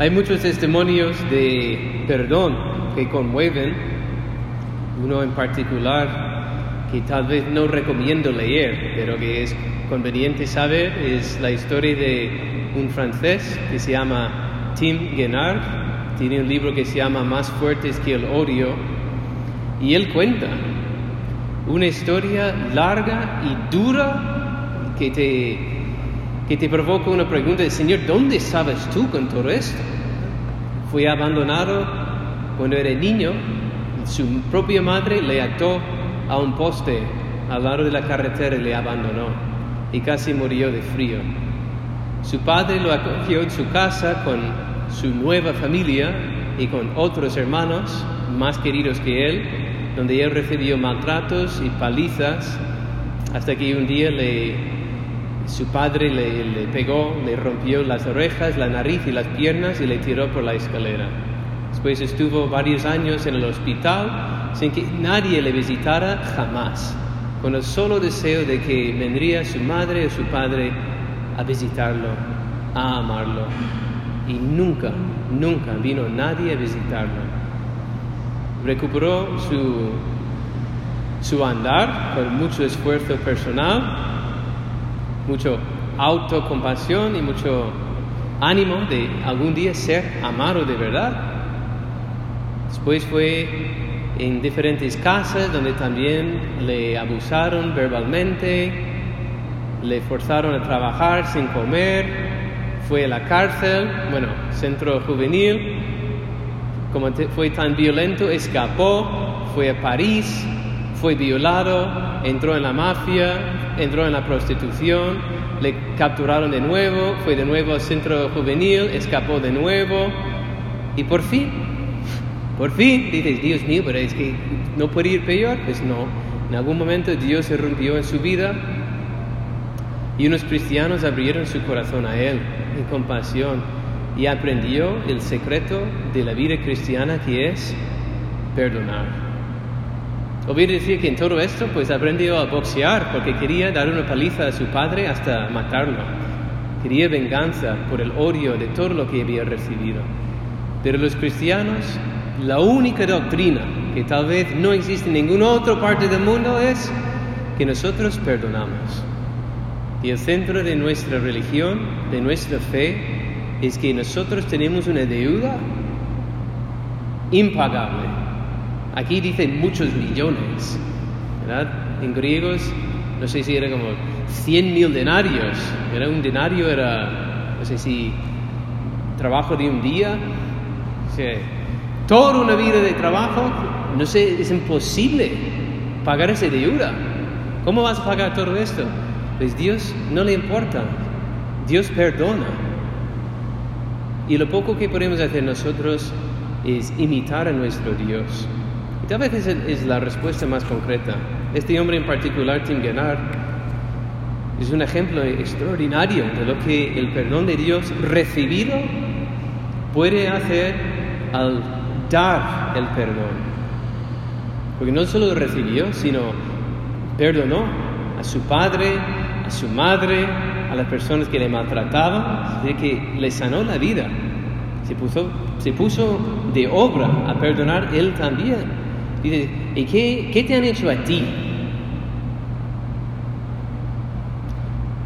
Hay muchos testimonios de perdón que conmueven, uno en particular que tal vez no recomiendo leer, pero que es conveniente saber, es la historia de un francés que se llama Tim Guénard, tiene un libro que se llama Más fuertes que el odio, y él cuenta una historia larga y dura que te, que te provoca una pregunta de Señor, ¿dónde sabes tú con todo esto? Fue abandonado cuando era niño, su propia madre le ató a un poste al lado de la carretera y le abandonó y casi murió de frío. Su padre lo acogió en su casa con su nueva familia y con otros hermanos más queridos que él, donde él recibió maltratos y palizas, hasta que un día le, su padre le, le pegó, le rompió las orejas, la nariz y las piernas y le tiró por la escalera. Después estuvo varios años en el hospital sin que nadie le visitara jamás, con el solo deseo de que vendría su madre o su padre a visitarlo, a amarlo. Y nunca, nunca vino nadie a visitarlo recuperó su, su andar con mucho esfuerzo personal, mucho autocompasión y mucho ánimo de algún día ser amado de verdad. Después fue en diferentes casas donde también le abusaron verbalmente, le forzaron a trabajar sin comer, fue a la cárcel, bueno, centro juvenil, como fue tan violento, escapó, fue a París, fue violado, entró en la mafia, entró en la prostitución, le capturaron de nuevo, fue de nuevo al centro juvenil, escapó de nuevo y por fin, por fin, dices, Dios mío, pero es que no puede ir peor, pues no, en algún momento Dios se rompió en su vida y unos cristianos abrieron su corazón a Él en compasión y aprendió el secreto de la vida cristiana que es perdonar. Olvidé decir que en todo esto pues aprendió a boxear porque quería dar una paliza a su padre hasta matarlo. Quería venganza por el odio de todo lo que había recibido. Pero los cristianos, la única doctrina que tal vez no existe en ninguna otra parte del mundo es que nosotros perdonamos. Y el centro de nuestra religión, de nuestra fe, es que nosotros tenemos una deuda impagable. Aquí dicen muchos millones, ¿verdad? En griegos, no sé si era como 100 mil denarios. Era un denario, era, no sé si, trabajo de un día. Sea, toda una vida de trabajo, no sé, es imposible pagar esa deuda. ¿Cómo vas a pagar todo esto? Pues Dios no le importa. Dios perdona. Y lo poco que podemos hacer nosotros es imitar a nuestro Dios. Tal vez es, la respuesta más concreta. Este hombre en particular, Tim Gennard, es un ejemplo extraordinario de lo que el perdón de Dios recibido puede hacer al dar el perdón. Porque no solo recibió, sino perdonó a su padre, a su madre, a las personas que le maltrataban, de que le sanó la vida. Se puso, se puso de obra a perdonar él también. Dice, ¿y qué, qué te han hecho a ti?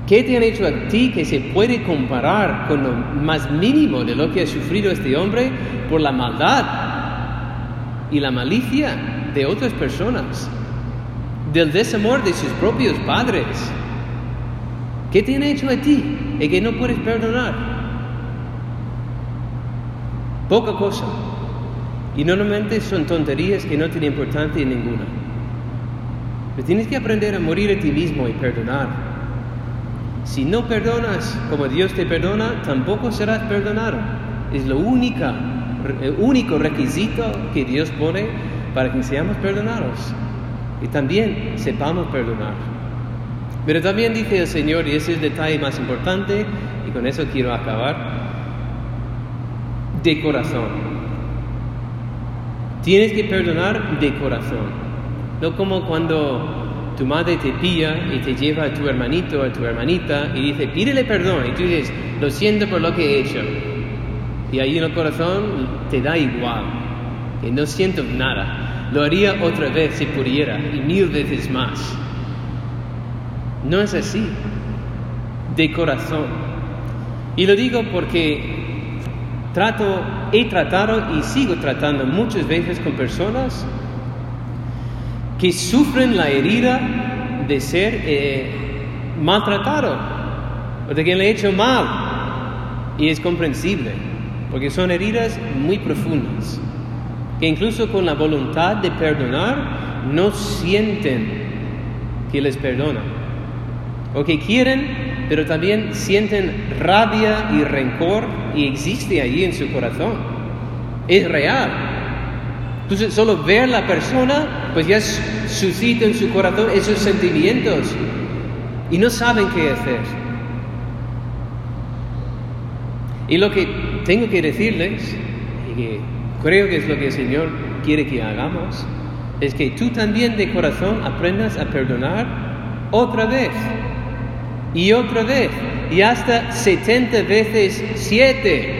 ¿Qué te han hecho a ti que se puede comparar con lo más mínimo de lo que ha sufrido este hombre por la maldad y la malicia de otras personas? Del desamor de sus propios padres ¿Qué te han hecho a ti y que no puedes perdonar? Poca cosa. Y normalmente son tonterías que no tienen importancia ninguna. Pero tienes que aprender a morir a ti mismo y perdonar. Si no perdonas como Dios te perdona, tampoco serás perdonado. Es lo el único requisito que Dios pone para que seamos perdonados. Y también sepamos perdonar. Pero también dice el Señor, y ese es el detalle más importante, y con eso quiero acabar, de corazón. Tienes que perdonar de corazón. No como cuando tu madre te pilla y te lleva a tu hermanito a tu hermanita y dice, pídele perdón. Y tú dices, lo siento por lo que he hecho. y ahí en el corazón te da igual, que no siento nada. Lo haría otra vez si pudiera y mil veces más. No es así, de corazón. Y lo digo porque trato, he tratado y sigo tratando muchas veces con personas que sufren la herida de ser eh, maltratado o de que le he hecho mal. Y es comprensible, porque son heridas muy profundas, que incluso con la voluntad de perdonar no sienten que les perdonan o que quieren, pero también sienten rabia y rencor y existe allí en su corazón. Es real. Entonces, solo ver la persona, pues ya suscita en su corazón esos sentimientos y no saben qué hacer. Y lo que tengo que decirles, y que creo que es lo que el Señor quiere que hagamos, es que tú también de corazón aprendas a perdonar otra vez y otra vez y hasta 70 veces 7.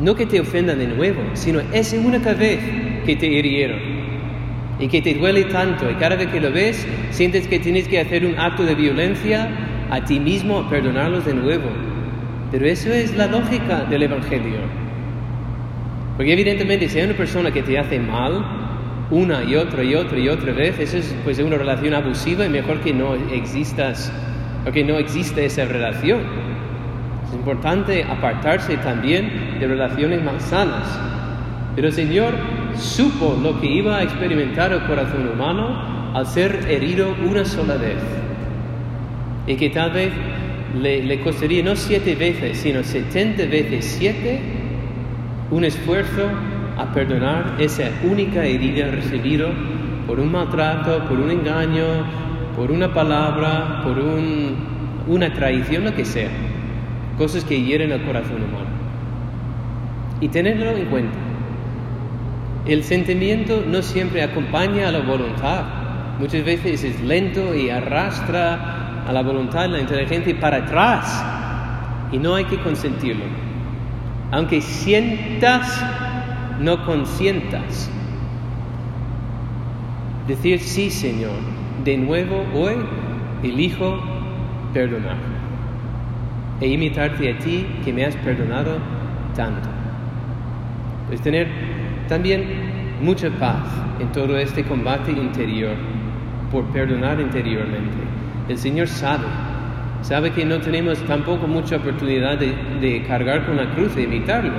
No que te ofendan de nuevo, sino esa única vez que te hirieron y que te duele tanto y cada vez que lo ves sientes que tienes que hacer un acto de violencia a ti mismo a perdonarlos de nuevo. Pero eso es la lógica del Evangelio. Porque evidentemente si hay una persona que te hace mal, una y otra y otra y otra vez, eso es pues una relación abusiva y mejor que no existas o que no existe esa relación. Es importante apartarse también de relaciones más sanas. Pero el Señor supo lo que iba a experimentar el corazón humano al ser herido una sola vez. Y que tal vez le, le costaría no siete veces, sino setenta veces siete un esfuerzo a perdonar esa única herida recibida por un maltrato, por un engaño, por una palabra, por una traición, lo que sea. Cosas que hieren al corazón humano. Y tenerlo en cuenta. El sentimiento no siempre acompaña a la voluntad. Muchas veces es lento y arrastra a la voluntad, la inteligencia para atrás. Y no hay que consentirlo. Aunque sientas no consientas. Decir sí, Señor, de nuevo hoy elijo perdonar e imitarte a ti que me has perdonado tanto. Pues tener también mucha paz en todo este combate interior por perdonar interiormente. El Señor sabe, sabe que no tenemos tampoco mucha oportunidad de, de cargar con la cruz e imitarlo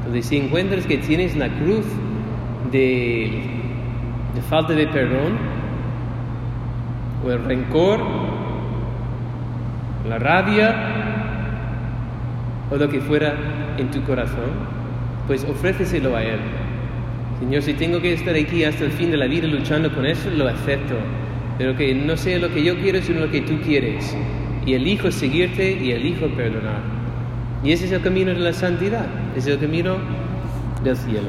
entonces, si encuentras que tienes la cruz de, falta de perdón, o el rencor, la rabia, o lo que fuera en tu corazón, pues ofréceselo a Él. Señor, si tengo que estar aquí hasta el fin de la vida luchando con eso, lo acepto. Pero que no sea lo que yo quiero, sino lo que tú quieres. Y elijo seguirte y elijo perdonar. Y ese es el camino de la santidad, es el camino del cielo.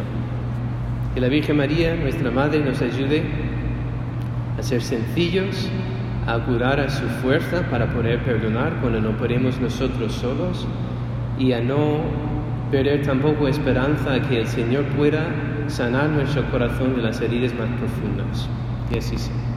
Que la Virgen María, nuestra Madre, nos ayude a ser sencillos, a curar a su fuerza para poder perdonar cuando no podemos nosotros solos y a no perder tampoco esperanza a que el Señor pueda sanar nuestro corazón de las heridas más profundas. Y así sea.